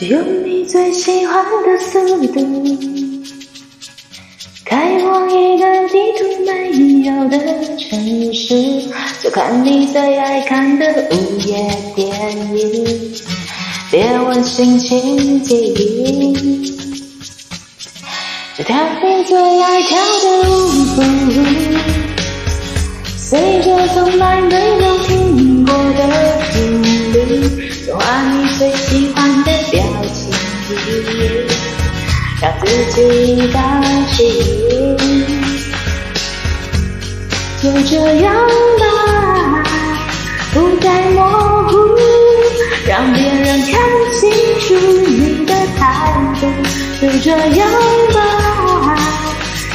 就用你最喜欢的速度，开往一个地图没有的城市，就看你最爱看的午夜电影。别问心情记忆，就跳你最爱跳的舞步，随着从来没有听过的让自己高兴。就这样吧，不再模糊，让别人看清楚你的态度。就这样吧，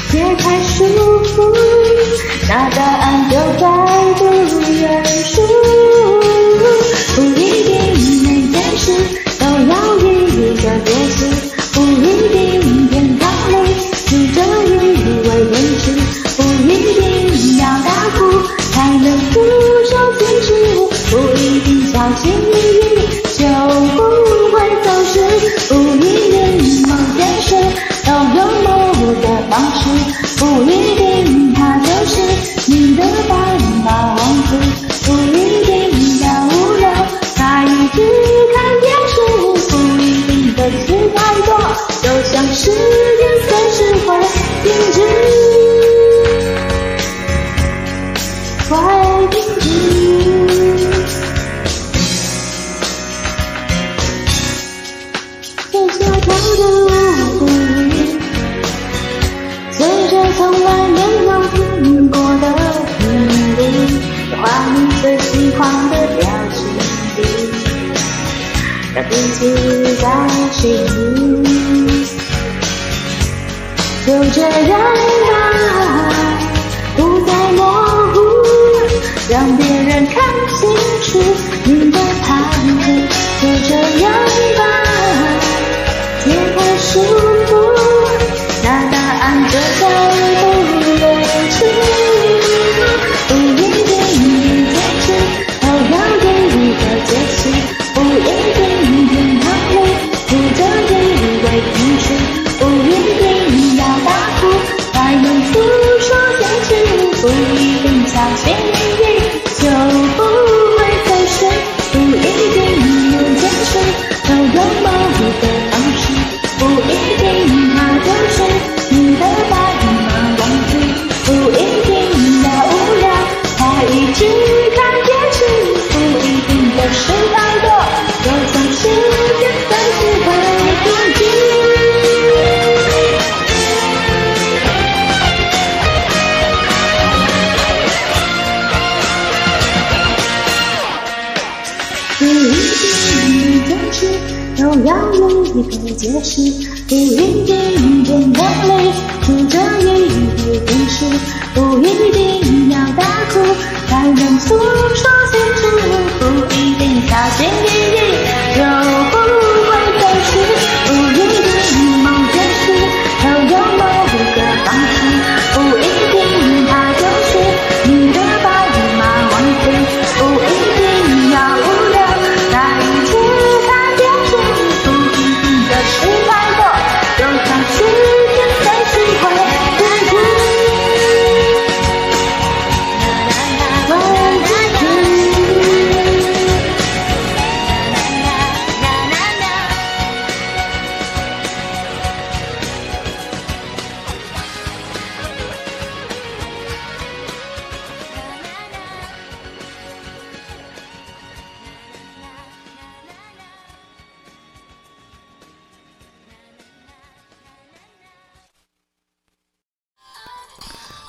解开束缚，那定相信命运就不会走失，不一定某件事都有某的方式，不一定他就是你的白马王子，不一定要无聊才一直看电视，不一定的事太多，就像是。己高兴。就这样吧，不再模糊，让别人看清楚你的态度。就这样要有一个解释，不一定天堂里住着一位天使，不一定要大哭才能诉说心事，不一定小心翼